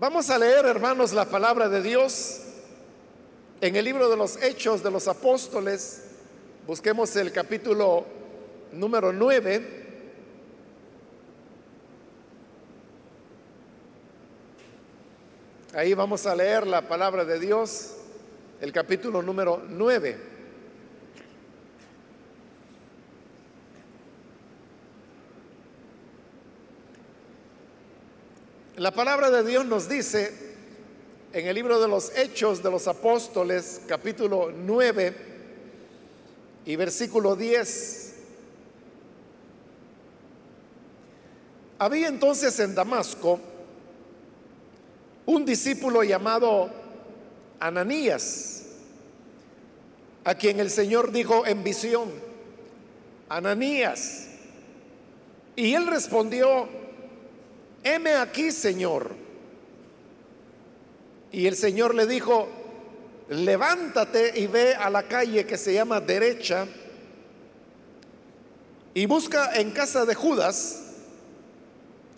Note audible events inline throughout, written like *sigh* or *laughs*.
Vamos a leer, hermanos, la palabra de Dios en el libro de los Hechos de los Apóstoles. Busquemos el capítulo número 9. Ahí vamos a leer la palabra de Dios, el capítulo número 9. La palabra de Dios nos dice en el libro de los Hechos de los Apóstoles, capítulo 9 y versículo 10. Había entonces en Damasco un discípulo llamado Ananías, a quien el Señor dijo en visión, Ananías. Y él respondió, heme aquí, Señor. Y el Señor le dijo, levántate y ve a la calle que se llama derecha y busca en casa de Judas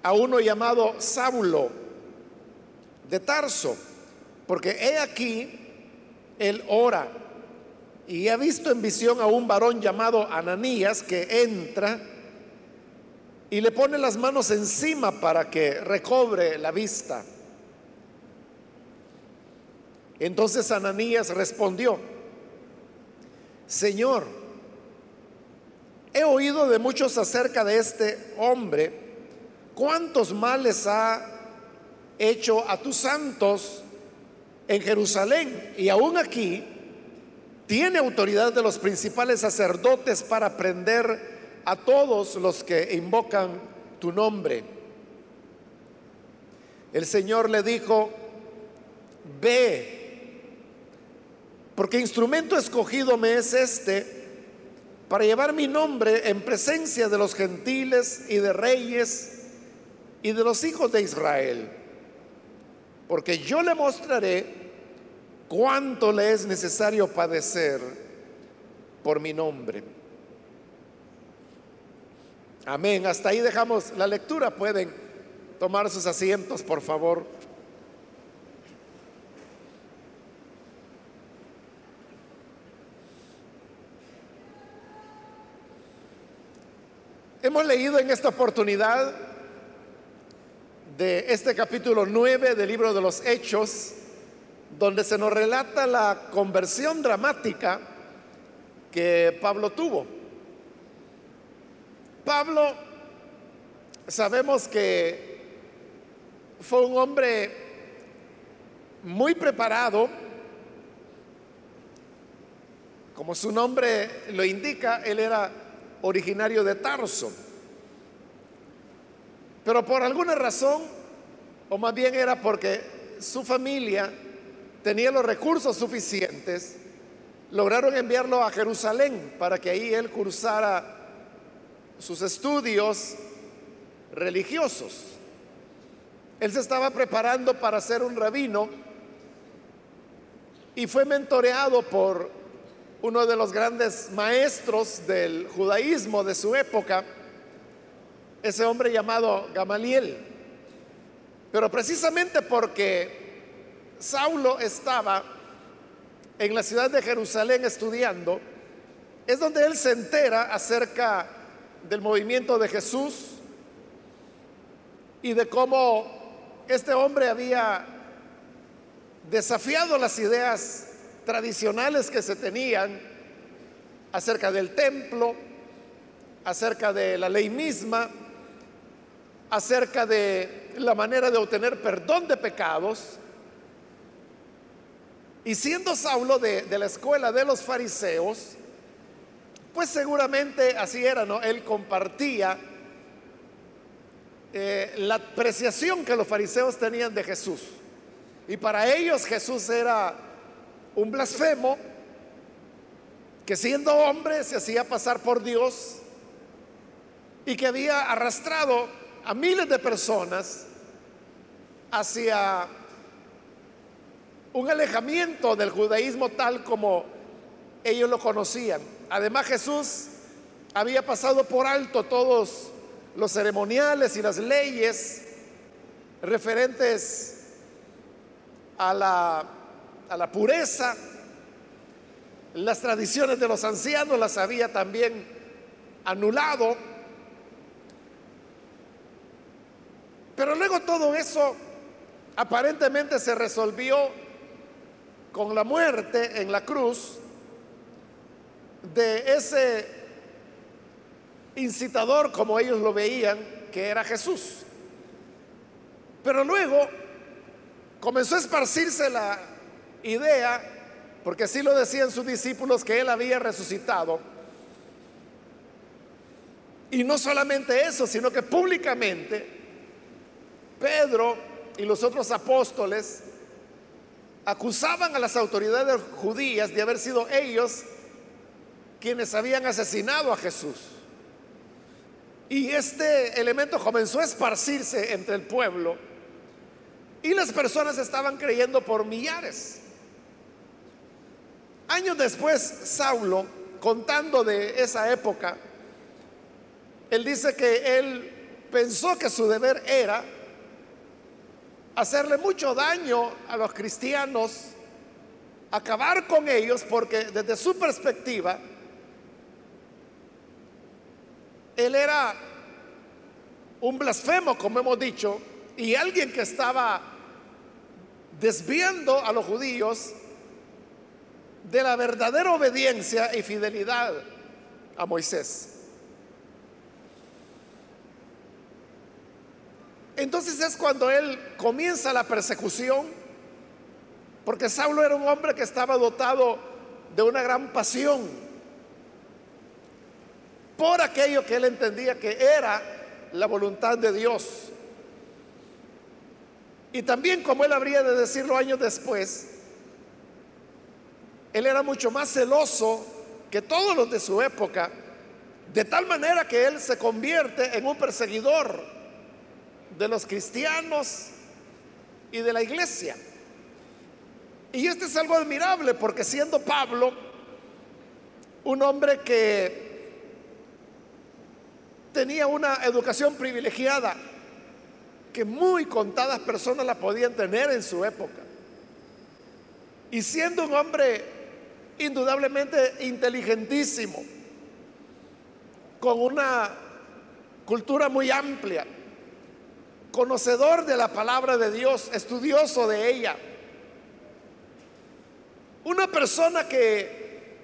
a uno llamado Saulo de Tarso, porque he aquí, él ora y ha visto en visión a un varón llamado Ananías que entra y le pone las manos encima para que recobre la vista. Entonces Ananías respondió, Señor, he oído de muchos acerca de este hombre, cuántos males ha hecho a tus santos en Jerusalén y aún aquí tiene autoridad de los principales sacerdotes para prender a todos los que invocan tu nombre. El Señor le dijo, ve, porque instrumento escogido me es este para llevar mi nombre en presencia de los gentiles y de reyes y de los hijos de Israel. Porque yo le mostraré cuánto le es necesario padecer por mi nombre. Amén. Hasta ahí dejamos la lectura. Pueden tomar sus asientos, por favor. Hemos leído en esta oportunidad de este capítulo 9 del libro de los Hechos, donde se nos relata la conversión dramática que Pablo tuvo. Pablo, sabemos que fue un hombre muy preparado, como su nombre lo indica, él era originario de Tarso. Pero por alguna razón, o más bien era porque su familia tenía los recursos suficientes, lograron enviarlo a Jerusalén para que ahí él cursara sus estudios religiosos. Él se estaba preparando para ser un rabino y fue mentoreado por uno de los grandes maestros del judaísmo de su época, ese hombre llamado Gamaliel. Pero precisamente porque Saulo estaba en la ciudad de Jerusalén estudiando, es donde él se entera acerca del movimiento de Jesús y de cómo este hombre había desafiado las ideas tradicionales que se tenían acerca del templo, acerca de la ley misma, acerca de la manera de obtener perdón de pecados. Y siendo Saulo de, la escuela de los fariseos, pues seguramente así era, ¿no? Él compartía eh, la apreciación que los fariseos tenían de Jesús. Y para ellos Jesús era un blasfemo que siendo hombre se hacía pasar por Dios y que había arrastrado a miles de personas hacia un alejamiento del judaísmo tal como ellos lo conocían. Además Jesús había pasado por alto todos los ceremoniales y las leyes referentes a la, a la pureza, las tradiciones de los ancianos las había también anulado. Pero luego todo eso aparentemente se resolvió con la muerte en la cruz de ese incitador, como ellos lo veían, que era Jesús. Pero luego comenzó a esparcirse la idea, porque así lo decían sus discípulos, que él había resucitado. Y no solamente eso, sino que públicamente Pedro y los otros apóstoles acusaban a las autoridades judías de haber sido ellos quienes habían asesinado a Jesús. Y este elemento comenzó a esparcirse entre el pueblo y las personas estaban creyendo por millares. Años después, Saulo, contando de esa época, él dice que él pensó que su deber era hacerle mucho daño a los cristianos, acabar con ellos, porque desde su perspectiva, él era un blasfemo, como hemos dicho, y alguien que estaba desviando a los judíos de la verdadera obediencia y fidelidad a Moisés. Entonces es cuando él comienza la persecución, porque Saulo era un hombre que estaba dotado de una gran pasión por aquello que él entendía que era la voluntad de Dios. Y también, como él habría de decirlo años después, él era mucho más celoso que todos los de su época, de tal manera que él se convierte en un perseguidor de los cristianos y de la iglesia. Y este es algo admirable porque siendo Pablo un hombre que tenía una educación privilegiada que muy contadas personas la podían tener en su época. Y siendo un hombre indudablemente inteligentísimo, con una cultura muy amplia, conocedor de la palabra de Dios, estudioso de ella, una persona que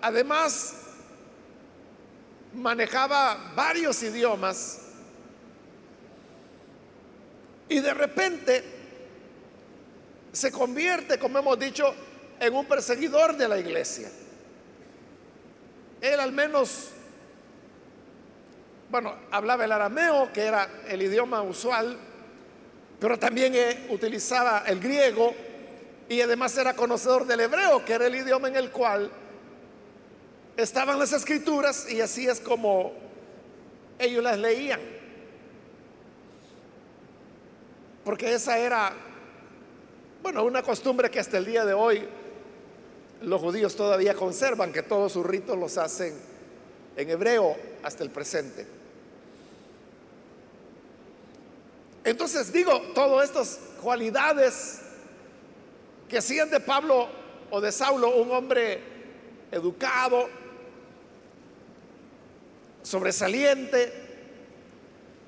además manejaba varios idiomas y de repente se convierte, como hemos dicho, en un perseguidor de la iglesia. Él al menos, bueno, hablaba el arameo, que era el idioma usual, pero también eh, utilizaba el griego y además era conocedor del hebreo, que era el idioma en el cual estaban las escrituras y así es como ellos las leían. Porque esa era, bueno, una costumbre que hasta el día de hoy los judíos todavía conservan, que todos sus ritos los hacen en hebreo hasta el presente. Entonces digo, todas estas cualidades que hacían de Pablo o de Saulo un hombre educado, sobresaliente,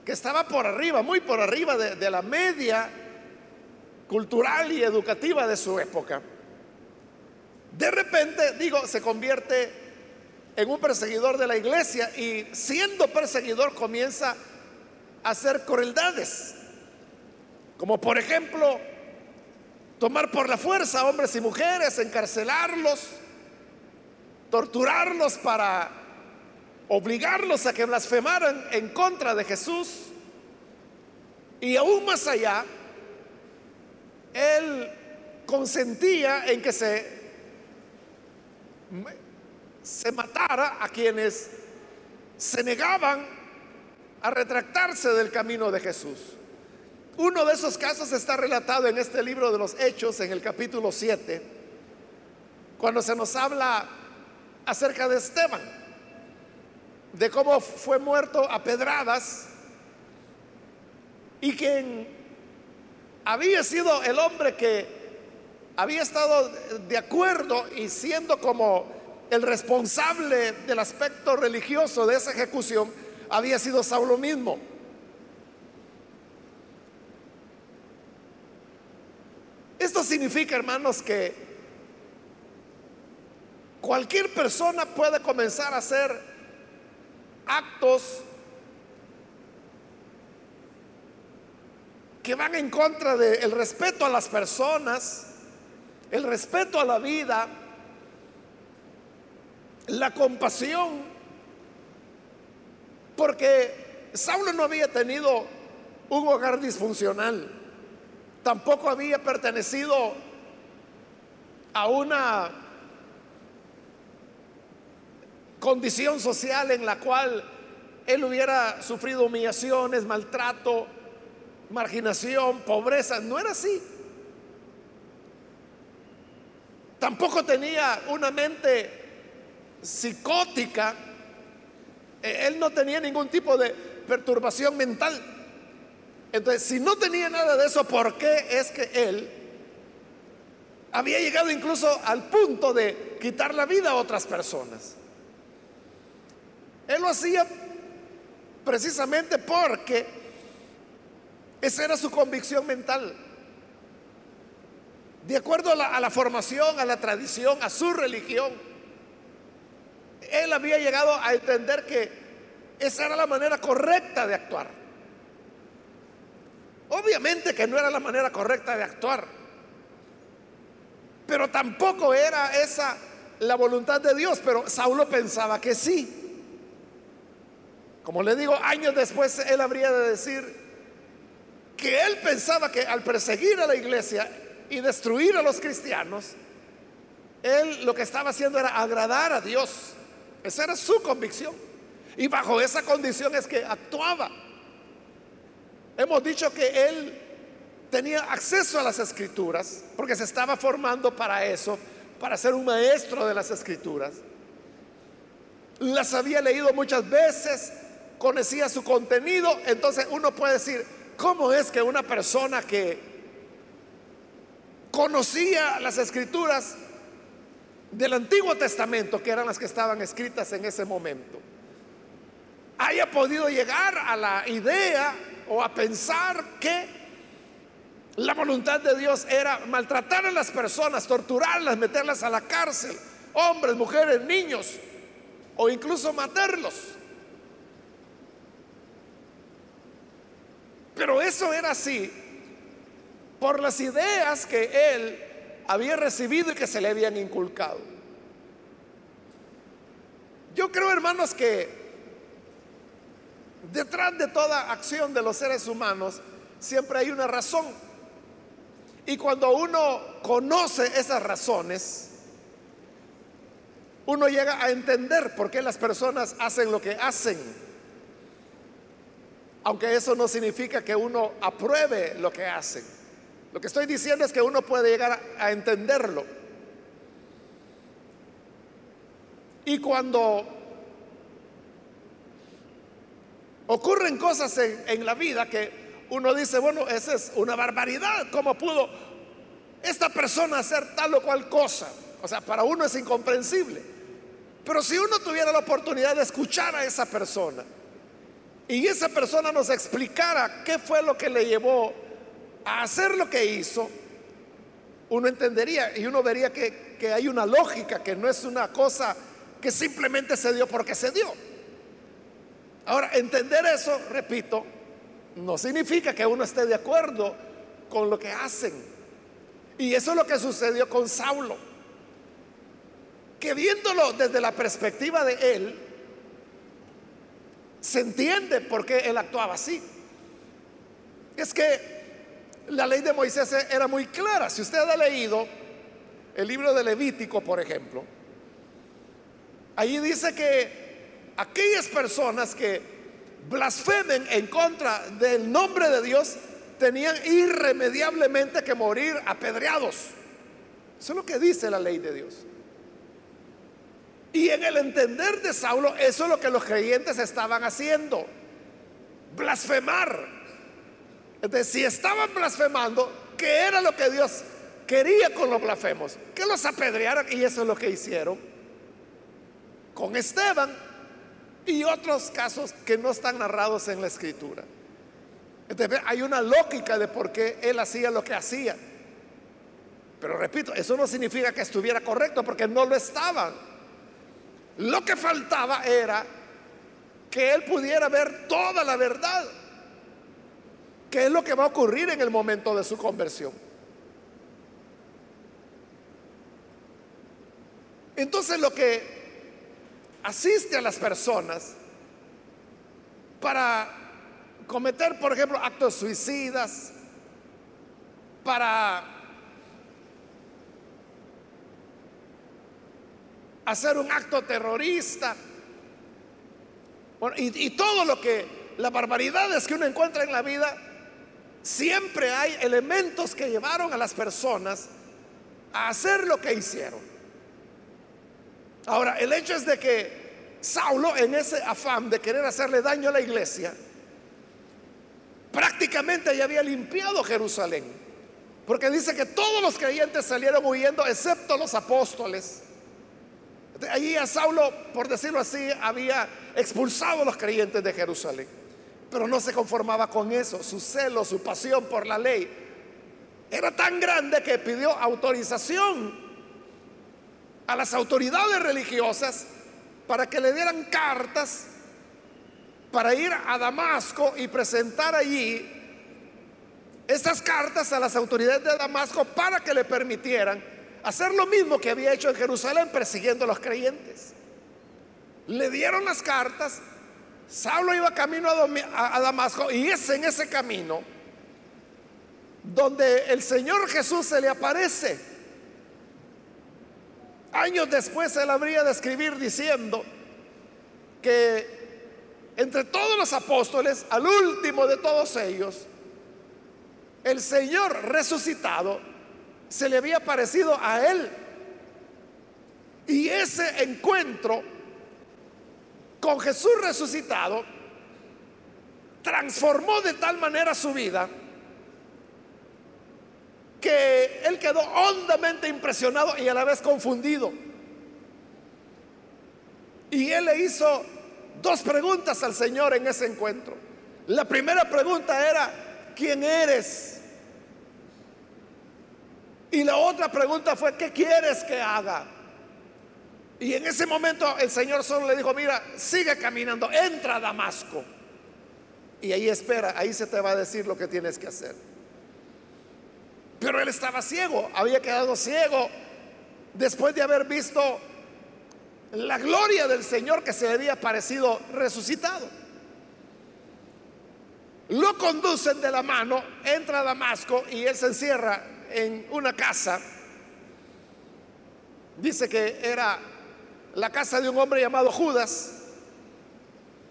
que estaba por arriba, muy por arriba de, la media cultural y educativa de su época. De repente, digo, se convierte en un perseguidor de la iglesia y siendo perseguidor comienza a hacer crueldades, como por ejemplo tomar por la fuerza a hombres y mujeres, encarcelarlos, torturarlos para obligarlos a que blasfemaran en contra de Jesús. Y aún más allá, él consentía en que se, se matara a quienes se negaban a retractarse del camino de Jesús. Uno de esos casos está relatado en este libro de los Hechos, en el capítulo 7, cuando se nos habla acerca de Esteban de cómo fue muerto a pedradas y quien había sido el hombre que había estado de acuerdo y siendo como el responsable del aspecto religioso de esa ejecución, había sido Saulo mismo. Esto significa, hermanos, que cualquier persona puede comenzar a hacer actos que van en contra del respeto a las personas, el respeto a la vida, la compasión, porque Saulo no había tenido un hogar disfuncional, tampoco había pertenecido a una condición social en la cual él hubiera sufrido humillaciones, maltrato, marginación, pobreza. No era así. Tampoco tenía una mente psicótica. E, él no tenía ningún tipo de perturbación mental. Entonces, si no tenía nada de eso, ¿por qué es que él había llegado incluso al punto de quitar la vida a otras personas? Él lo hacía precisamente porque esa era su convicción mental. De acuerdo a la, formación, a la tradición, a su religión, él había llegado a entender que esa era la manera correcta de actuar. Obviamente que no era la manera correcta de actuar, pero tampoco era esa la voluntad de Dios, pero Saulo pensaba que sí. Como le digo, años después él habría de decir que él pensaba que al perseguir a la iglesia y destruir a los cristianos, él lo que estaba haciendo era agradar a Dios. Esa era su convicción. Y bajo esa condición es que actuaba. Hemos dicho que él tenía acceso a las escrituras porque se estaba formando para eso, para ser un maestro de las escrituras. Las había leído muchas veces, conocía su contenido, entonces uno puede decir, ¿cómo es que una persona que conocía las escrituras del Antiguo Testamento, que eran las que estaban escritas en ese momento, haya podido llegar a la idea o a pensar que la voluntad de Dios era maltratar a las personas, torturarlas, meterlas a la cárcel, hombres, mujeres, niños, o incluso matarlos. Pero eso era así por las ideas que él había recibido y que se le habían inculcado. Yo creo, hermanos, que detrás de toda acción de los seres humanos siempre hay una razón. Y cuando uno conoce esas razones, uno llega a entender por qué las personas hacen lo que hacen aunque eso no significa que uno apruebe lo que hacen. Lo que estoy diciendo es que uno puede llegar a, entenderlo. Y cuando ocurren cosas en, la vida que uno dice, bueno, esa es una barbaridad, ¿cómo pudo esta persona hacer tal o cual cosa? O sea, para uno es incomprensible. Pero si uno tuviera la oportunidad de escuchar a esa persona, y esa persona nos explicara qué fue lo que le llevó a hacer lo que hizo, uno entendería y uno vería que, que hay una lógica, que no es una cosa que simplemente se dio porque se dio. Ahora, entender eso, repito, no significa que uno esté de acuerdo con lo que hacen. Y eso es lo que sucedió con Saulo. Que viéndolo desde la perspectiva de él, se entiende por qué él actuaba así. Es que la ley de Moisés era muy clara. Si usted ha leído el libro de Levítico, por ejemplo, allí dice que aquellas personas que blasfemen en contra del nombre de Dios tenían irremediablemente que morir apedreados. Eso es lo que dice la ley de Dios. Y en el entender de Saulo, eso es lo que los creyentes estaban haciendo. Blasfemar Entonces, si estaban blasfemando, ¿qué era lo que Dios quería con los blasfemos? Que los apedrearan y eso es lo que hicieron con Esteban y otros casos que no están narrados en la escritura. Entonces, hay una lógica de por qué él hacía lo que hacía. Pero repito, eso no significa que estuviera correcto porque no lo estaba. Lo que faltaba era que él pudiera ver toda la verdad, que es lo que va a ocurrir en el momento de su conversión. Entonces lo que asiste a las personas para cometer, por ejemplo, actos suicidas, para hacer un acto terrorista, y, y todo lo que, las barbaridades que uno encuentra en la vida, siempre hay elementos que llevaron a las personas a hacer lo que hicieron. Ahora, el hecho es de que Saulo, en ese afán de querer hacerle daño a la iglesia, prácticamente ya había limpiado Jerusalén. Porque dice que todos los creyentes salieron huyendo, excepto los apóstoles. Allí a Saulo, por decirlo así, había expulsado a los creyentes de Jerusalén. Pero no se conformaba con eso. Su celo, su pasión por la ley era tan grande que pidió autorización a las autoridades religiosas para que le dieran cartas para ir a Damasco y presentar allí estas cartas a las autoridades de Damasco para que le permitieran hacer lo mismo que había hecho en Jerusalén persiguiendo a los creyentes. Le dieron las cartas, Saulo iba camino a, Damasco y es en ese camino donde el Señor Jesús se le aparece. Años después él habría de escribir diciendo que entre todos los apóstoles, al último de todos ellos, el Señor resucitado se le había parecido a él. Y ese encuentro con Jesús resucitado transformó de tal manera su vida que él quedó hondamente impresionado y a la vez confundido. Y él le hizo dos preguntas al Señor en ese encuentro. La primera pregunta era, ¿quién eres? Y la otra pregunta fue, ¿qué quieres que haga? Y en ese momento el Señor solo le dijo, mira, sigue caminando, entra a Damasco. Y ahí espera, ahí se te va a decir lo que tienes que hacer. Pero él estaba ciego, había quedado ciego después de haber visto la gloria del Señor que se había parecido resucitado. Lo conducen de la mano, entra a Damasco y él se encierra en una casa. Dice que era la casa de un hombre llamado Judas,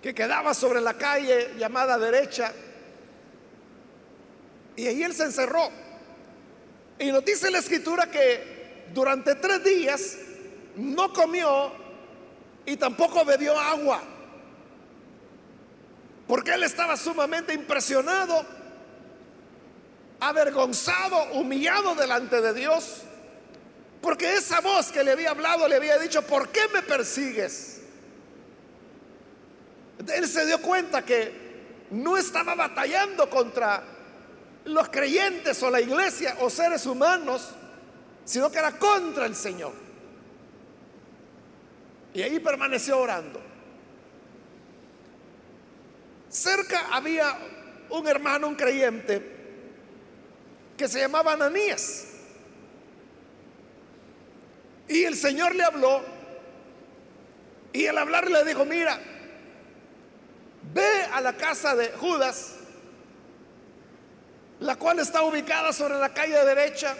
que quedaba sobre la calle llamada derecha. Y ahí él se encerró. Y nos dice la escritura que durante tres días no comió y tampoco bebió agua. Porque él estaba sumamente impresionado, avergonzado, humillado delante de Dios. Porque esa voz que le había hablado le había dicho, ¿por qué me persigues? Él se dio cuenta que no estaba batallando contra los creyentes o la iglesia o seres humanos, sino que era contra el Señor. Y ahí permaneció orando. Cerca había un hermano, un creyente, que se llamaba Ananías. Y el Señor le habló y al hablar le dijo, mira, ve a la casa de Judas, la cual está ubicada sobre la calle derecha,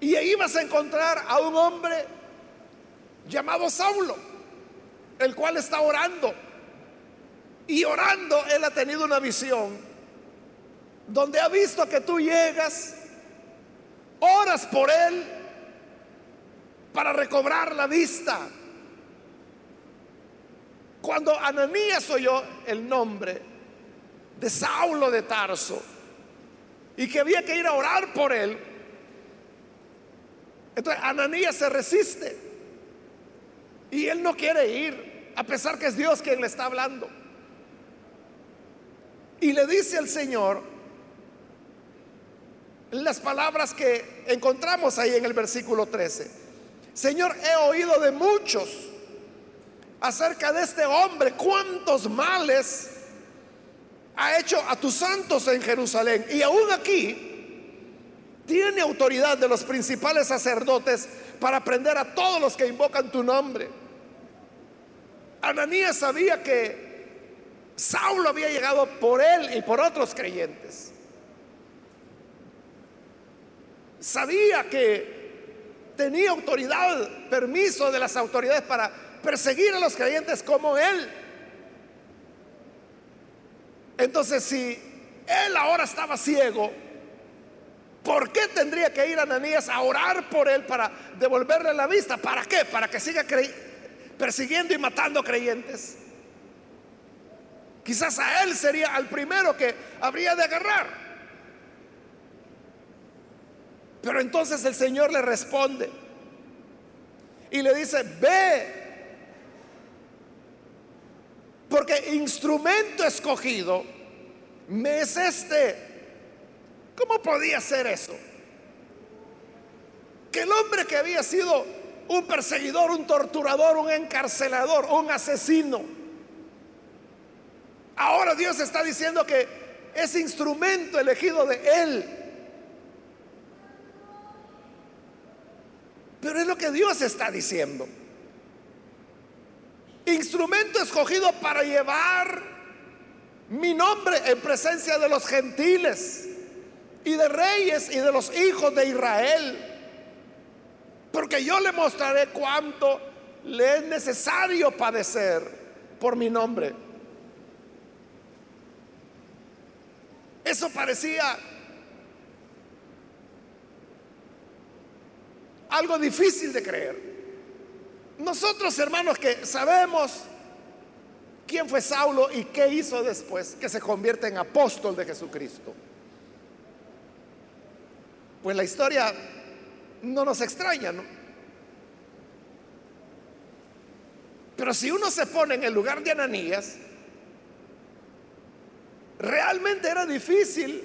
y ahí vas a encontrar a un hombre llamado Saulo, el cual está orando. Y orando, él ha tenido una visión donde ha visto que tú llegas, oras por él para recobrar la vista. Cuando Ananías oyó el nombre de Saulo de Tarso y que había que ir a orar por él. Entonces Ananías se resiste y él no quiere ir, a pesar que es Dios quien le está hablando. Y le dice al Señor las palabras que encontramos ahí en el versículo 13. Señor, he oído de muchos acerca de este hombre, cuántos males ha hecho a tus santos en Jerusalén. Y aún aquí tiene autoridad de los principales sacerdotes para prender a todos los que invocan tu nombre. Ananías sabía que Saulo había llegado por él y por otros creyentes. Sabía que tenía autoridad, permiso de las autoridades para perseguir a los creyentes como él. Entonces, si él ahora estaba ciego, ¿por qué tendría que ir a Ananías a orar por él para devolverle la vista? ¿Para qué? ¿Para que siga persiguiendo y matando creyentes? Quizás a él sería al primero que habría de agarrar. Pero entonces el Señor le responde y le dice, ve, porque instrumento escogido me es este. ¿Cómo podía ser eso? Que el hombre que había sido un perseguidor, un torturador, un encarcelador, un asesino, Ahora Dios está diciendo que es instrumento elegido de Él. Pero es lo que Dios está diciendo. Instrumento escogido para llevar mi nombre en presencia de los gentiles y de reyes y de los hijos de Israel. Porque yo le mostraré cuánto le es necesario padecer por mi nombre. Eso parecía algo difícil de creer. Nosotros, hermanos, que sabemos quién fue Saulo y qué hizo después, que se convierte en apóstol de Jesucristo. Pues la historia no nos extraña, ¿no? Pero si uno se pone en el lugar de Ananías, realmente era difícil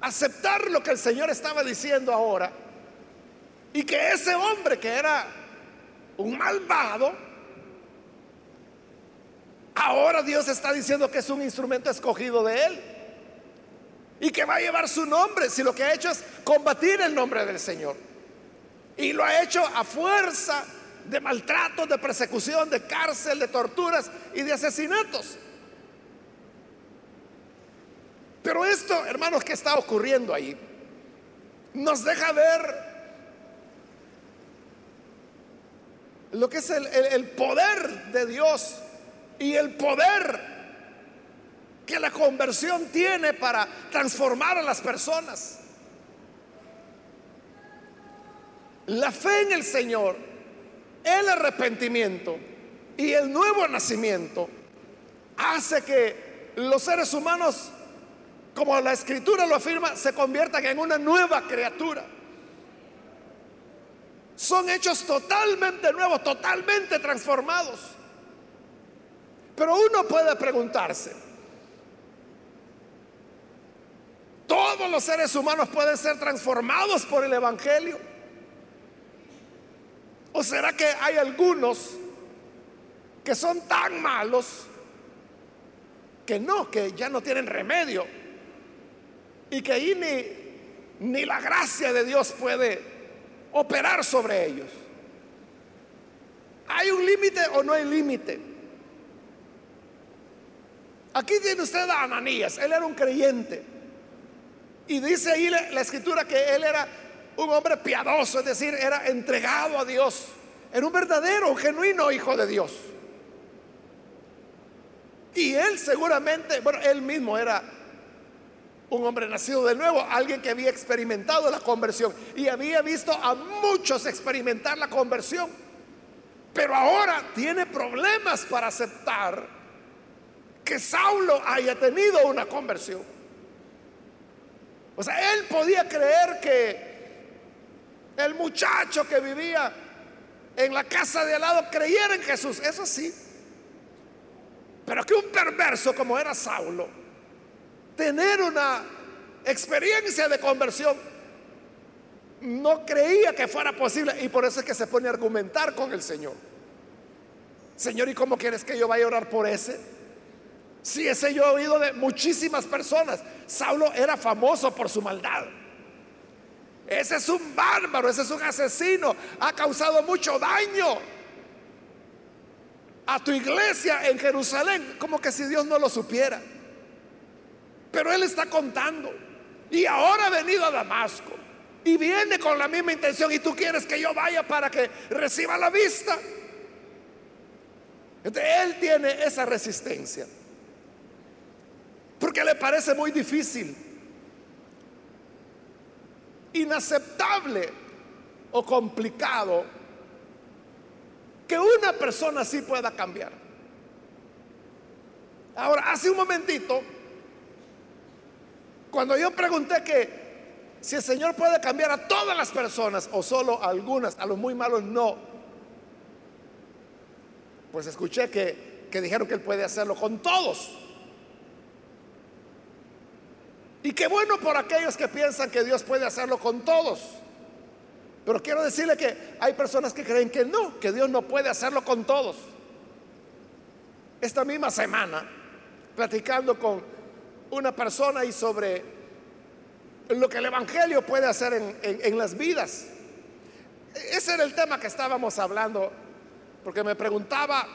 aceptar lo que el Señor estaba diciendo ahora y que ese hombre que era un malvado, ahora Dios está diciendo que es un instrumento escogido de Él y que va a llevar su nombre si lo que ha hecho es combatir el nombre del Señor. Y lo ha hecho a fuerza de maltratos, de persecución, de cárcel, de torturas y de asesinatos. Pero esto, hermanos, que está ocurriendo ahí, nos deja ver lo que es el, poder de Dios y el poder que la conversión tiene para transformar a las personas. La fe en el Señor, el arrepentimiento y el nuevo nacimiento hace que los seres humanos como la escritura lo afirma, se conviertan en una nueva criatura. Son hechos totalmente nuevos, totalmente transformados. Pero uno puede preguntarse, ¿todos los seres humanos pueden ser transformados por el Evangelio? ¿O será que hay algunos que son tan malos que no, que ya no tienen remedio? y que ahí ni, ni la gracia de Dios puede operar sobre ellos. ¿Hay un límite o no hay límite? Aquí tiene usted a Ananías, él era un creyente. Y dice ahí la, la, escritura que él era un hombre piadoso, es decir, era entregado a Dios. Era un verdadero, un genuino hijo de Dios. Y él seguramente, bueno, él mismo era un hombre nacido de nuevo, alguien que había experimentado la conversión y había visto a muchos experimentar la conversión, pero ahora tiene problemas para aceptar que Saulo haya tenido una conversión. O sea, él podía creer que el muchacho que vivía en la casa de al lado creyera en Jesús, eso sí. Pero que un perverso como era Saulo, tener una experiencia de conversión, no creía que fuera posible y por eso es que se pone a argumentar con el Señor. Señor, ¿y cómo quieres que yo vaya a orar por ese? Si ese yo he oído de muchísimas personas. Saulo era famoso por su maldad. Ese es un bárbaro, ese es un asesino. Ha causado mucho daño a tu iglesia en Jerusalén. Como que si Dios no lo supiera. Pero Él está contando. Y ahora ha venido a Damasco. Y viene con la misma intención. Y tú quieres que yo vaya para que reciba la vista. Él tiene esa resistencia. Porque le parece muy difícil inaceptable o complicado que una persona así pueda cambiar. Ahora, hace un momentito, cuando yo pregunté que si el Señor puede cambiar a todas las personas o solo a algunas, a los muy malos no, pues escuché que, que dijeron que Él puede hacerlo con todos. Y qué bueno por aquellos que piensan que Dios puede hacerlo con todos. Pero quiero decirle que hay personas que creen que no, que Dios no puede hacerlo con todos. Esta misma semana, platicando con una persona y sobre lo que el Evangelio puede hacer en, las vidas. Ese era el tema que estábamos hablando, porque me preguntaba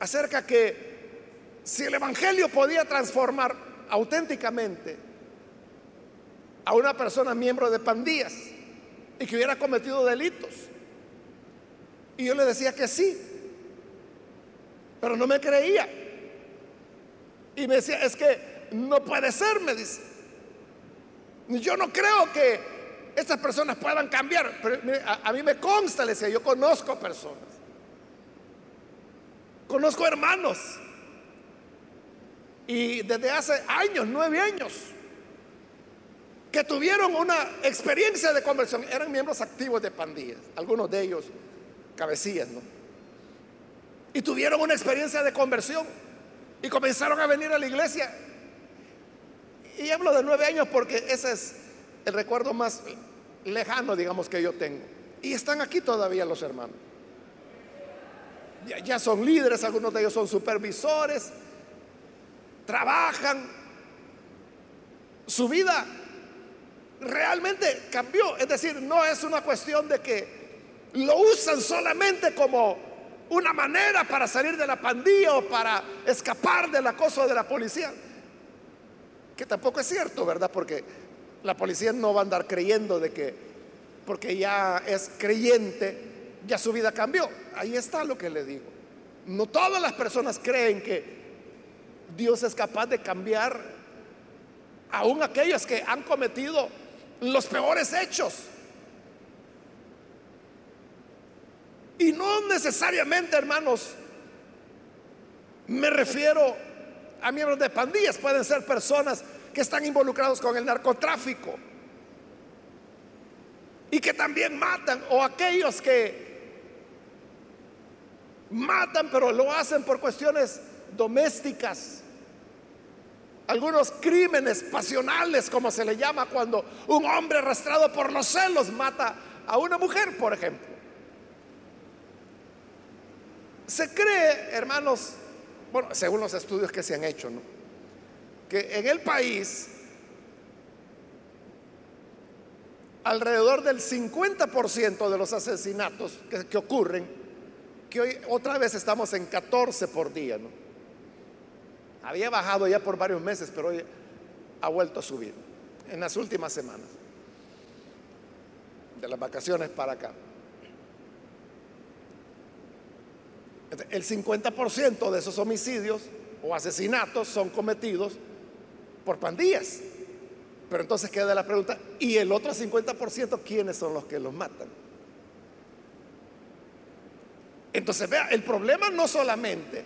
acerca que si el Evangelio podía transformar auténticamente a una persona miembro de pandillas y que hubiera cometido delitos. Y yo le decía que sí, pero no me creía. Y me decía, es que no puede ser, me dice. Yo no creo que estas personas puedan cambiar. Pero a, a mí me consta, le decía, yo conozco personas. Conozco hermanos y desde hace años, nueve años, que tuvieron una experiencia de conversión, eran miembros activos de pandillas, algunos de ellos cabecillas, ¿no? Y tuvieron una experiencia de conversión y comenzaron a venir a la iglesia. Y hablo de nueve años porque ese es el recuerdo más lejano, digamos, que yo tengo. Y están aquí todavía los hermanos. Ya, son líderes, algunos de ellos son supervisores, trabajan, su vida realmente cambió. Es decir, no es una cuestión de que lo usan solamente como una manera para salir de la pandilla o para escapar del acoso de la policía. Que tampoco es cierto, ¿verdad? Porque la policía no va a andar creyendo de que porque ya es creyente, ya su vida cambió. Ahí está lo que le digo. No todas las personas creen que Dios es capaz de cambiar aún aquellos que han cometido los peores hechos. Y no necesariamente, hermanos, me refiero a miembros de pandillas, pueden ser personas que están involucrados con el narcotráfico y que también matan, o aquellos que matan, pero lo hacen por cuestiones domésticas algunos crímenes pasionales, como se le llama cuando un hombre arrastrado por los celos mata a una mujer, por ejemplo. Se cree, hermanos, bueno, según los estudios que se han hecho, ¿no? que en el país alrededor del 50% de los asesinatos que, que, ocurren, que hoy otra vez estamos en 14 por día, ¿no? Había bajado ya por varios meses, pero hoy ha vuelto a subir en las últimas semanas, de las vacaciones para acá. El 50% de esos homicidios o asesinatos son cometidos por pandillas. Pero entonces queda la pregunta, ¿y el otro 50% quiénes son los que los matan? Entonces, vea, el problema no solamente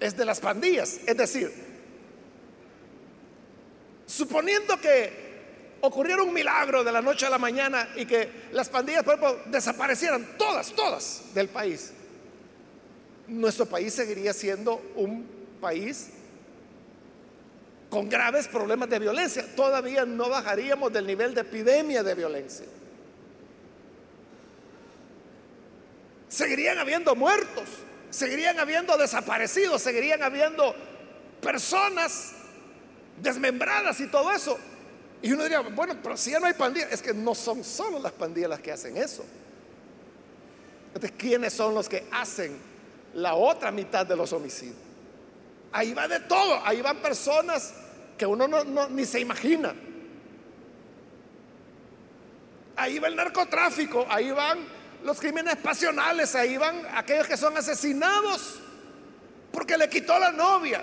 es de las pandillas. Es decir, suponiendo que ocurriera un milagro de la noche a la mañana y que las pandillas, desaparecieran todas, todas del país, nuestro país seguiría siendo un país con graves problemas de violencia. Todavía no bajaríamos del nivel de epidemia de violencia. Seguirían habiendo muertos, seguirían habiendo desaparecidos, seguirían habiendo personas desmembradas y todo eso. Y uno diría, bueno, pero si ya no hay pandillas, es que no son solo las pandillas las que hacen eso. Entonces, ¿quiénes son los que hacen la otra mitad de los homicidios? Ahí va de todo, ahí van personas que uno no, ni se imagina. Ahí va el narcotráfico, ahí van los crímenes pasionales, ahí van aquellos que son asesinados porque le quitó la novia,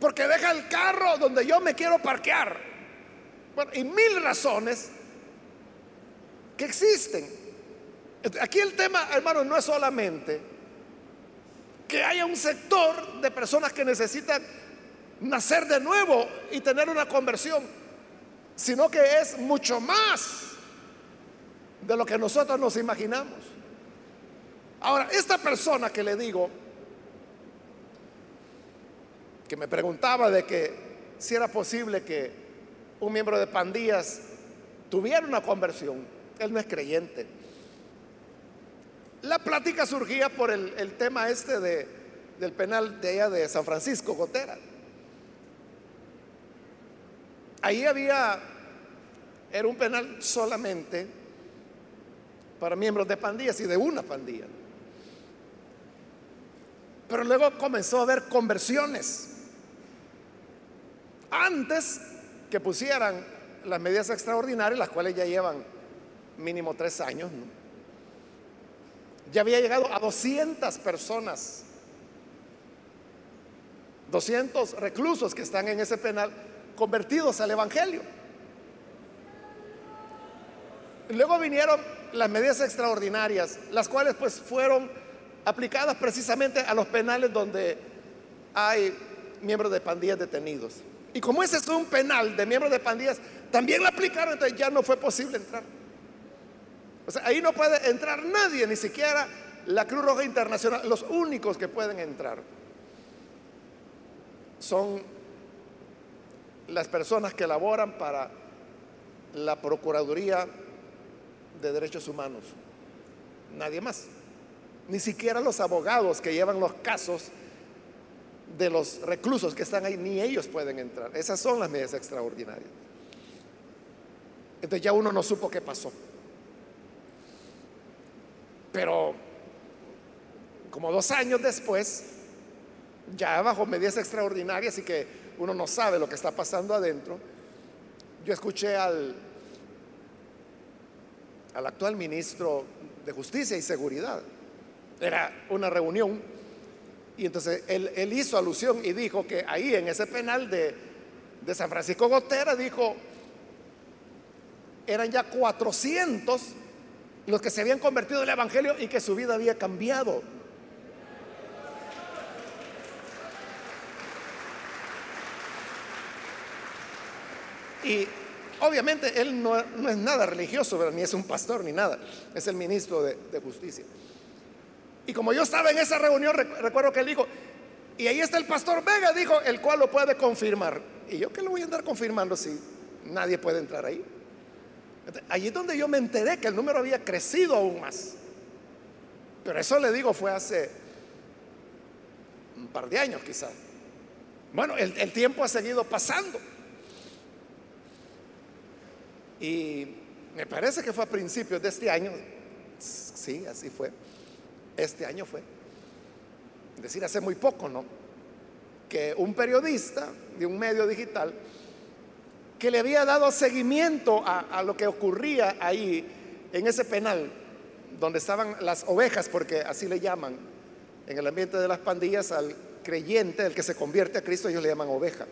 porque deja el carro donde yo me quiero parquear. Bueno, y mil razones que existen. Aquí el tema, hermano, no es solamente que haya un sector de personas que necesitan nacer de nuevo y tener una conversión, sino que es mucho más de lo que nosotros nos imaginamos. Ahora, esta persona que le digo, que me preguntaba de que si era posible que un miembro de pandillas tuviera una conversión, él no es creyente. La plática surgía por el, tema este de, del penal de ella de San Francisco, Gotera. Ahí había, era un penal solamente para miembros de pandillas y de una pandilla. Pero luego comenzó a haber conversiones. Antes que pusieran las medidas extraordinarias, las cuales ya llevan mínimo tres años, ya había llegado a 200 personas, 200 reclusos que están en ese penal convertidos al Evangelio. Luego vinieron las medidas extraordinarias, las cuales pues fueron aplicadas precisamente a los penales donde hay miembros de pandillas detenidos. Y como ese es un penal de miembros de pandillas, también lo aplicaron, entonces ya no fue posible entrar. O sea, ahí no puede entrar nadie, ni siquiera la Cruz Roja Internacional. Los únicos que pueden entrar son las personas que laboran para la Procuraduría de Derechos Humanos. Nadie más. Ni siquiera los abogados que llevan los casos de los reclusos que están ahí, ni ellos pueden entrar. Esas son las medidas extraordinarias. Entonces ya uno no supo qué pasó. Pero como dos años después, ya bajo medidas extraordinarias y que uno no sabe lo que está pasando adentro, yo escuché al, al actual ministro de Justicia y Seguridad. Era una reunión y entonces él, hizo alusión y dijo que ahí en ese penal de, San Francisco Gotera, dijo, eran ya 400 los que se habían convertido el Evangelio y que su vida había cambiado. Y Obviamente él no, es nada religioso, ni es un pastor ni nada, es el ministro de, justicia. Y como yo estaba en esa reunión, recuerdo que él dijo, y ahí está el pastor Vega, dijo, el cual lo puede confirmar. Y yo que lo voy a andar confirmando si nadie puede entrar ahí. Allí es donde yo me enteré que el número había crecido aún más. Pero eso le digo fue hace un par de años quizás. Bueno, el tiempo ha seguido pasando. Y me parece que fue a principios de este año, sí, así fue, este año fue, es decir, hace muy poco, ¿no? Que un periodista de un medio digital que le había dado seguimiento a, lo que ocurría ahí en ese penal, donde estaban las ovejas, porque así le llaman en el ambiente de las pandillas al creyente, el que se convierte a Cristo, ellos le llaman oveja.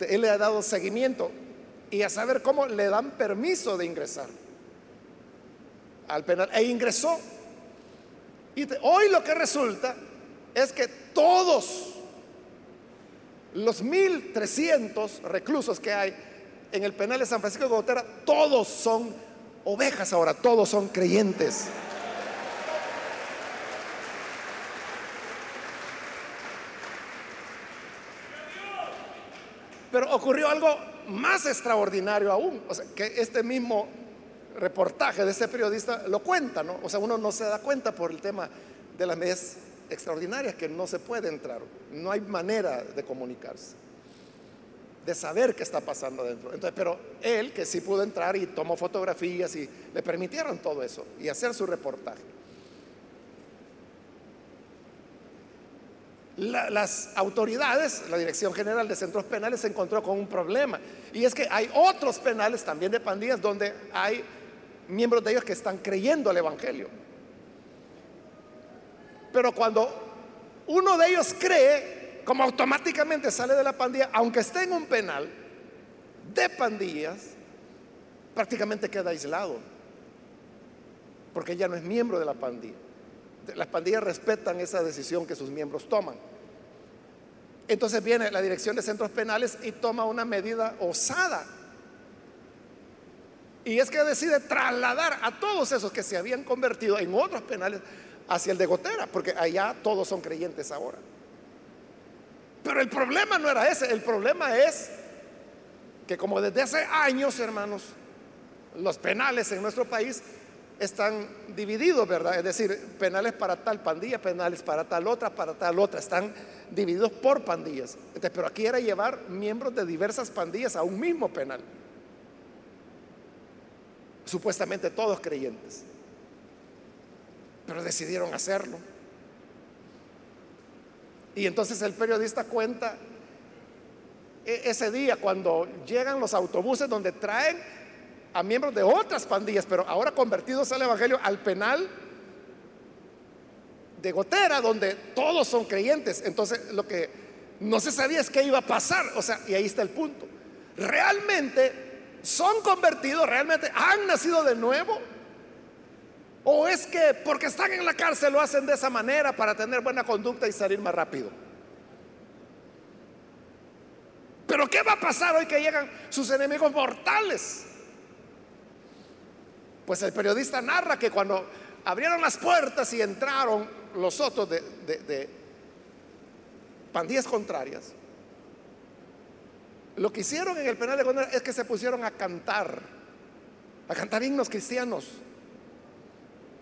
él le ha dado seguimiento y a saber cómo le dan permiso de ingresar al penal. E ingresó. Y hoy lo que resulta es que todos los 1.300 reclusos que hay en el penal de San Francisco de Gotera, todos son ovejas ahora, todos son creyentes. Pero ocurrió algo más extraordinario aún, o sea, que este mismo reportaje de ese periodista lo cuenta, ¿no? O sea, uno no se da cuenta por el tema de las medidas extraordinarias que no se puede entrar, no hay manera de comunicarse, de saber qué está pasando dentro. Entonces, pero él que sí pudo entrar y tomó fotografías y le permitieron todo eso y hacer su reportaje. las autoridades, la Dirección General de Centros Penales se encontró con un problema. Y es que hay otros penales también de pandillas donde hay miembros de ellos que están creyendo al Evangelio. Pero cuando uno de ellos cree, como automáticamente sale de la pandilla, aunque esté en un penal de pandillas, prácticamente queda aislado. Porque ya no es miembro de la pandilla. Las pandillas respetan esa decisión que sus miembros toman. Entonces viene la dirección de centros penales y toma una medida osada. Y es que decide trasladar a todos esos que se habían convertido en otros penales hacia el de Gotera, porque allá todos son creyentes ahora. Pero el problema no era ese, el problema es que como desde hace años, hermanos, los penales en nuestro país están divididos, ¿verdad? Es decir, penales para tal pandilla, penales para tal otra, para tal otra. Están divididos por pandillas. pero aquí era llevar miembros de diversas pandillas a un mismo penal. Supuestamente todos creyentes. Pero decidieron hacerlo. Y entonces el periodista cuenta e-, ese día cuando llegan los autobuses donde traen a miembros de otras pandillas, pero ahora convertidos al Evangelio, al penal de Gotera, donde todos son creyentes. Entonces, lo que no se sabía es qué iba a pasar. O sea, y ahí está el punto. Realmente son convertidos, realmente han nacido de nuevo. ¿O es que porque están en la cárcel lo hacen de esa manera para tener buena conducta y salir más rápido? Pero ¿qué va a pasar hoy que llegan sus enemigos mortales? Pues el periodista narra que cuando abrieron las puertas y entraron los otros de, pandillas contrarias, lo que hicieron en el penal de Gondar es que se pusieron a cantar, a cantar himnos cristianos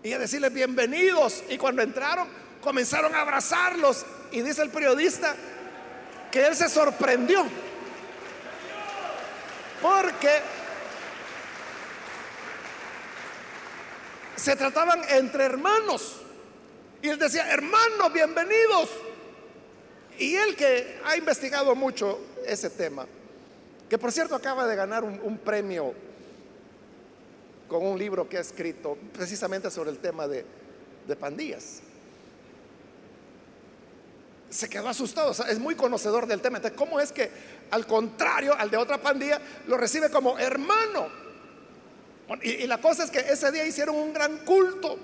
y a decirles bienvenidos. Y cuando entraron, comenzaron a abrazarlos. Y dice el periodista que él se sorprendió porque se trataban entre hermanos. Y él decía, hermanos, bienvenidos. Y él que ha investigado mucho ese tema, que por cierto acaba de ganar un, premio con un libro que ha escrito precisamente sobre el tema de, de pandillas. Se quedó asustado, es muy conocedor del tema. Entonces, ¿cómo es que al contrario al de otra pandilla lo recibe como hermano? Y, la cosa es que ese día hicieron un gran culto,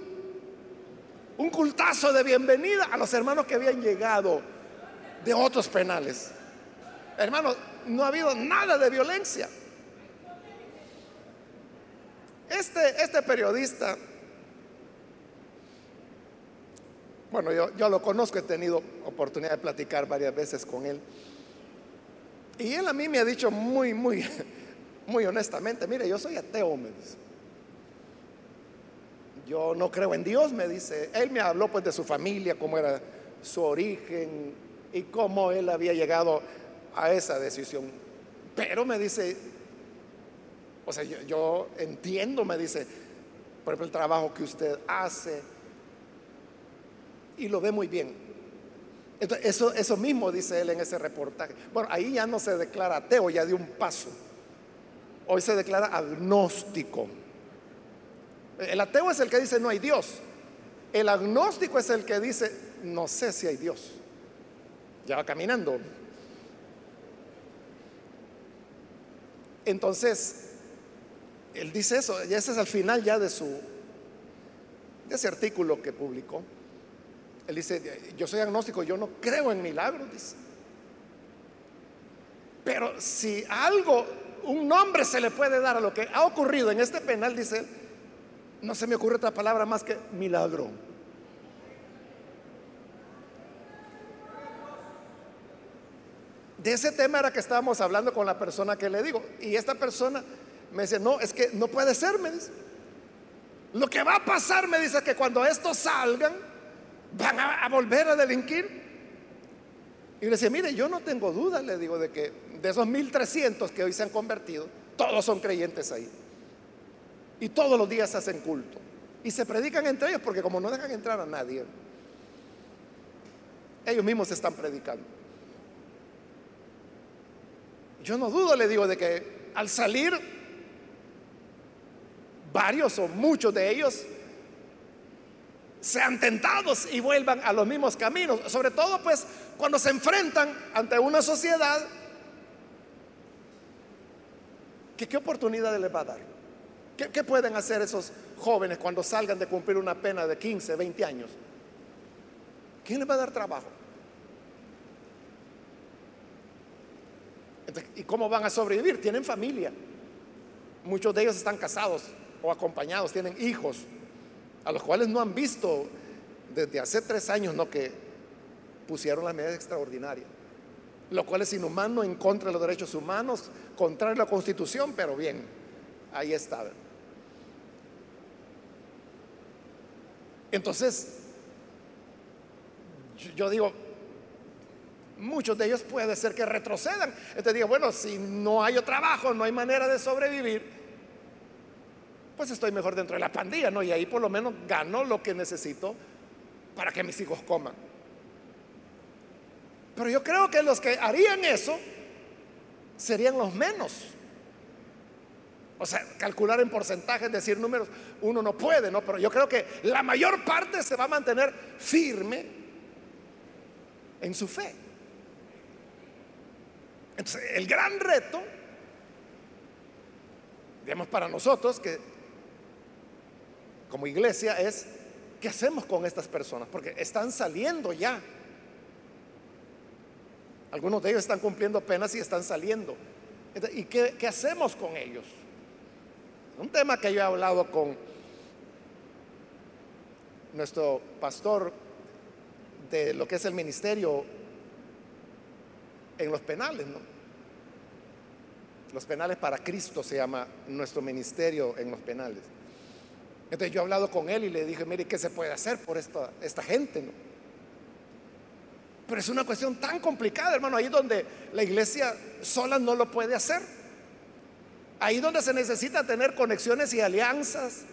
un cultazo de bienvenida a los hermanos que habían llegado de otros penales. Hermanos, no ha habido nada de violencia. Este, este periodista, bueno, yo, yo lo conozco, he tenido oportunidad de platicar varias veces con él. Y él a mí me ha dicho muy, muy, *laughs* muy honestamente, mire, yo soy ateo, me dice. Yo no creo en Dios, me dice. Él me habló pues de su familia, cómo era su origen y cómo él había llegado a esa decisión. Pero me dice, o sea, yo, entiendo, me dice, por ejemplo, el trabajo que usted hace y lo ve muy bien. Entonces, eso, eso mismo dice él en ese reportaje. Bueno, ahí ya no se declara ateo, ya dio un paso. Hoy se declara agnóstico. El ateo es el que dice no hay Dios. El agnóstico es el que dice no sé si hay Dios. Ya va caminando. Entonces, él dice eso, y ese es al final ya de su de ese artículo que publicó. Él dice, yo soy agnóstico, yo no creo en milagros, dice. Pero si algo, un nombre se le puede dar a lo que ha ocurrido en este penal, dice no se me ocurre otra palabra más que milagro. De ese tema era que estábamos hablando con la persona que le digo. Y esta persona me dice, no, es que no puede ser, me dice. Lo que va a pasar, me dice, que cuando estos salgan, van a, volver a delinquir. Y le dice, mire, yo no tengo duda, le digo, de que de esos 1300 que hoy se han convertido, todos son creyentes ahí. Y todos los días hacen culto. Y se predican entre ellos porque como no dejan entrar a nadie, ellos mismos se están predicando. Yo no dudo, le digo, de que al salir, varios o muchos de ellos sean tentados y vuelvan a los mismos caminos. Sobre todo, pues, cuando se enfrentan ante una sociedad que qué oportunidad les va a dar. ¿Qué, ¿Qué, pueden hacer esos jóvenes cuando salgan de cumplir una pena de 15, 20 años? ¿Quién les va a dar trabajo? ¿Y cómo van a sobrevivir? Tienen familia. Muchos de ellos están casados o acompañados, tienen hijos, a los cuales no han visto desde hace tres años, no que pusieron las medidas extraordinarias, lo cual es inhumano en contra de los derechos humanos, contrario a la constitución, pero bien, ahí está. Entonces, yo digo, muchos de ellos puede ser que retrocedan. Entonces digo, bueno, si no hay trabajo, no hay manera de sobrevivir, pues estoy mejor dentro de la pandilla, ¿no? Y ahí por lo menos gano lo que necesito para que mis hijos coman. Pero yo creo que los que harían eso serían los menos. O sea, calcular en porcentajes, decir números, uno no puede, ¿no? Pero yo creo que la mayor parte se va a mantener firme en su fe. Entonces, el gran reto, digamos, para nosotros que como iglesia es, ¿qué hacemos con estas personas? Porque están saliendo ya. Algunos de ellos están cumpliendo penas y están saliendo. ¿Y qué, qué hacemos con ellos? Un tema que yo he hablado con nuestro pastor de lo que es el ministerio en los penales, ¿no? Los penales para Cristo se llama nuestro ministerio en los penales. Entonces yo he hablado con él y le dije, mire, ¿qué se puede hacer por esta, esta gente? Pero es una cuestión tan complicada, hermano, ahí donde la iglesia sola no lo puede hacer. Ahí donde se necesita tener conexiones y alianzas,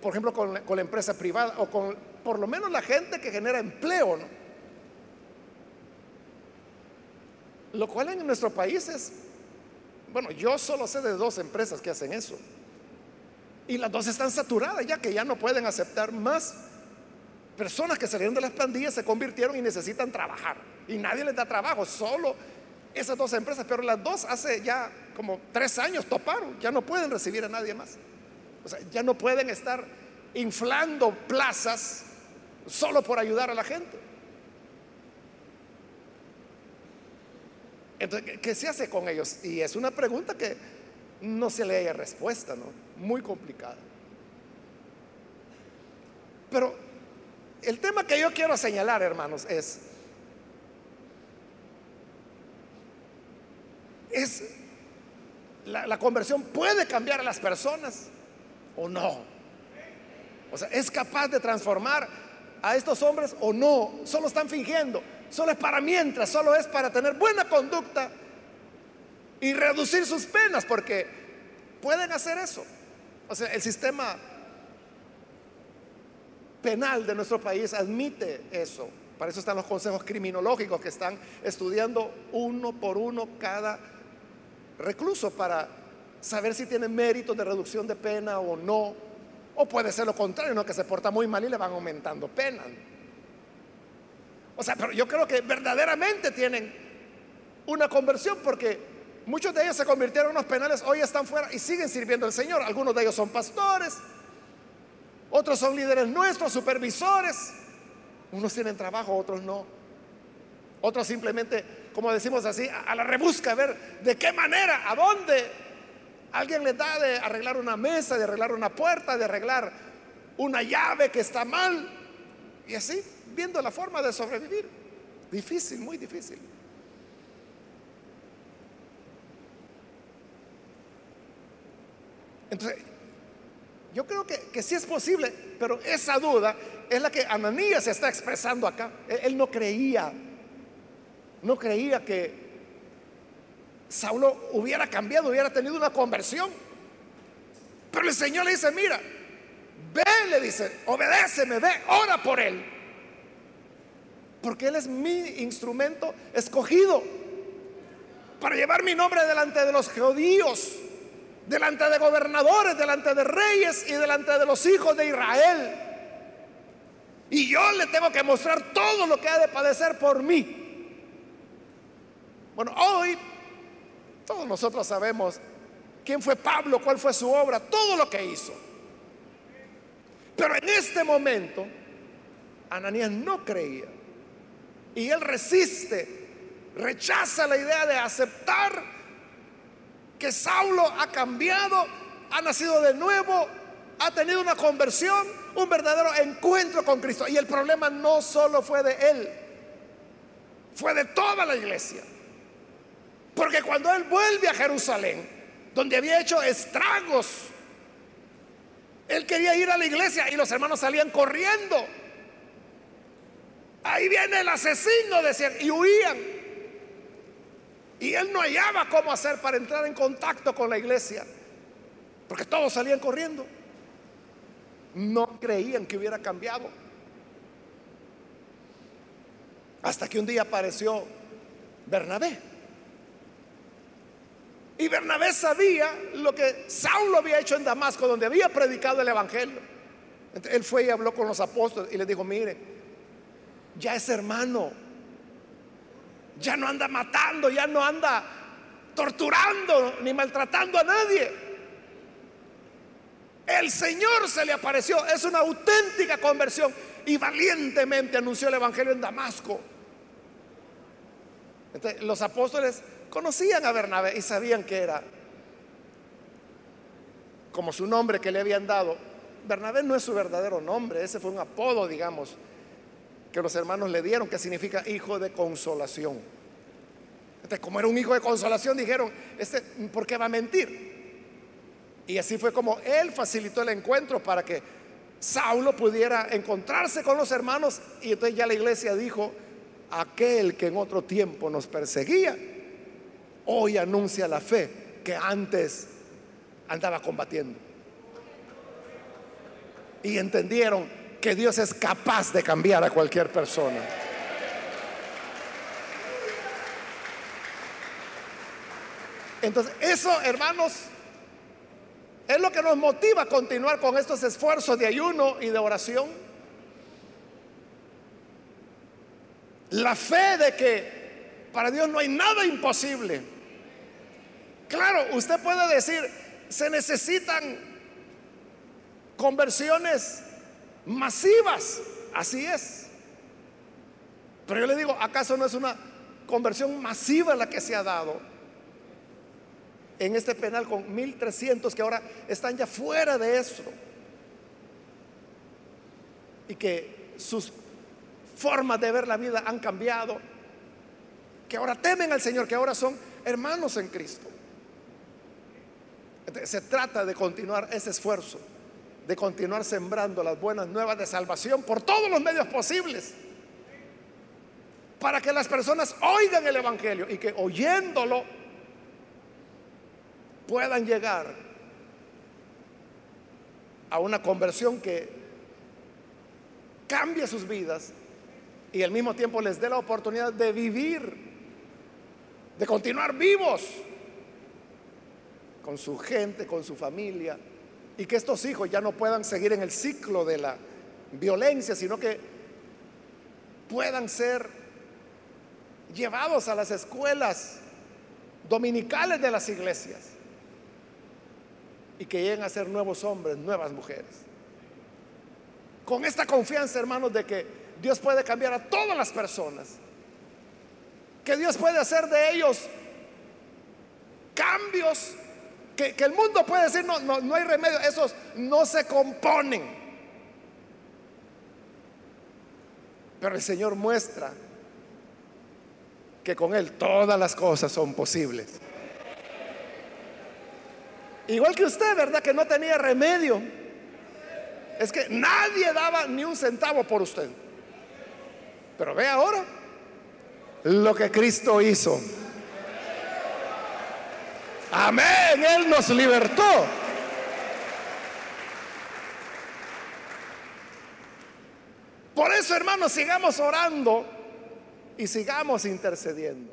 por ejemplo, con, la empresa privada o con por lo menos la gente que genera empleo, ¿no? Lo cual en nuestro país es, bueno, yo solo sé de dos empresas que hacen eso. Y las dos están saturadas ya que ya no pueden aceptar más personas que salieron de las pandillas, se convirtieron y necesitan trabajar. Y nadie les da trabajo, solo esas dos empresas, pero las dos hace ya como tres años toparon, ya no pueden recibir a nadie más. O sea, ya no pueden estar inflando plazas solo por ayudar a la gente. Entonces, ¿qué se hace con ellos? Y es una pregunta que no se le haya respuesta, ¿no? Muy complicada. Pero el tema que yo quiero señalar, hermanos, es es la, conversión puede cambiar a las personas o no. O sea, es capaz de transformar a estos hombres o no. Solo están fingiendo. Solo es para mientras, solo es para tener buena conducta y reducir sus penas, porque pueden hacer eso. O sea, el sistema penal de nuestro país admite eso. Para eso están los consejos criminológicos que están estudiando uno por uno cada recluso para saber si tiene mérito de reducción de pena o no. O puede ser lo contrario, que se porta muy mal y le van aumentando pena. O sea, pero yo creo que verdaderamente tienen una conversión porque muchos de ellos se convirtieron en unos penales, hoy están fuera y siguen sirviendo al Señor. Algunos de ellos son pastores, otros son líderes nuestros, supervisores. Unos tienen trabajo, otros no. Otros simplemente, como decimos así, a la rebusca, a ver de qué manera, a dónde. Alguien les da de arreglar una mesa, de arreglar una puerta, de arreglar una llave que está mal. Y así, viendo la forma de sobrevivir. Difícil, muy difícil. Entonces, yo creo que, que sí es posible, pero esa duda es la que Ananías está expresando acá. Él, no creía, no creía que Saulo hubiera cambiado, hubiera tenido una conversión. Pero el Señor le dice, mira, ve, le dice, obedéceme, ve, ora por él. Porque él es mi instrumento escogido para llevar mi nombre delante de los judíos delante de gobernadores, delante de reyes y delante de los hijos de Israel. Y yo le tengo que mostrar todo lo que ha de padecer por mí. Bueno, hoy todos nosotros sabemos quién fue Pablo, cuál fue su obra, todo lo que hizo. Pero en este momento, Ananías no creía. Y él resiste, rechaza la idea de aceptar que Saulo ha cambiado, ha nacido de nuevo, ha tenido una conversión, un verdadero encuentro con Cristo. Y el problema no solo fue de él, fue de toda la iglesia. Porque cuando él vuelve a Jerusalén, donde había hecho estragos, él quería ir a la iglesia y los hermanos salían corriendo. Ahí viene el asesino, decían, y huían. Y él no hallaba cómo hacer para entrar en contacto con la iglesia, porque todos salían corriendo. No creían que hubiera cambiado. Hasta que un día apareció Bernabé. Y Bernabé sabía lo que Saulo había hecho en Damasco, donde había predicado el Evangelio. él fue y habló con los apóstoles y les dijo, mire, ya es hermano, ya no anda matando, ya no anda torturando ni maltratando a nadie. El Señor se le apareció, es una auténtica conversión y valientemente anunció el Evangelio en Damasco. los apóstoles conocían a Bernabé y sabían que era como su nombre que le habían dado. Bernabé no es su verdadero nombre, ese fue un apodo, digamos, que los hermanos le dieron, que significa hijo de consolación. Entonces, como era un hijo de consolación, dijeron, este, ¿por qué va a mentir? Y así fue como él facilitó el encuentro para que Saulo pudiera encontrarse con los hermanos y entonces ya la iglesia dijo, aquel que en otro tiempo nos perseguía, hoy anuncia la fe que antes andaba combatiendo. Y entendieron que Dios es capaz de cambiar a cualquier persona. Entonces, eso, hermanos, es lo que nos motiva a continuar con estos esfuerzos de ayuno y de oración. La fe de que para Dios no hay nada imposible. Claro, usted puede decir, se necesitan conversiones masivas. Así es. Pero yo le digo, ¿acaso no es una conversión masiva la que se ha dado? En este penal con 1.300 que ahora están ya fuera de eso. Y que sus formas de ver la vida han cambiado. Que ahora temen al Señor, que ahora son hermanos en Cristo. Se trata de continuar ese esfuerzo de continuar sembrando las buenas nuevas de salvación por todos los medios posibles. Para que las personas oigan el Evangelio y que oyéndolo puedan llegar a una conversión que cambie sus vidas y al mismo tiempo les dé la oportunidad de vivir, de continuar vivos con su gente, con su familia y que estos hijos ya no puedan seguir en el ciclo de la violencia, sino que puedan ser llevados a las escuelas dominicales de las iglesias y que lleguen a ser nuevos hombres, nuevas mujeres. Con esta confianza, hermanos, de que Dios puede cambiar a todas las personas. Que Dios puede hacer de ellos cambios que, el mundo puede decir, no, no, no hay remedio, esos no se componen. Pero el Señor muestra que con Él todas las cosas son posibles. Igual que usted, ¿verdad? Que no tenía remedio. Es que nadie daba ni un centavo por usted. Pero ve ahora lo que Cristo hizo. Amén, Él nos libertó. Por eso, hermanos, sigamos orando y sigamos intercediendo.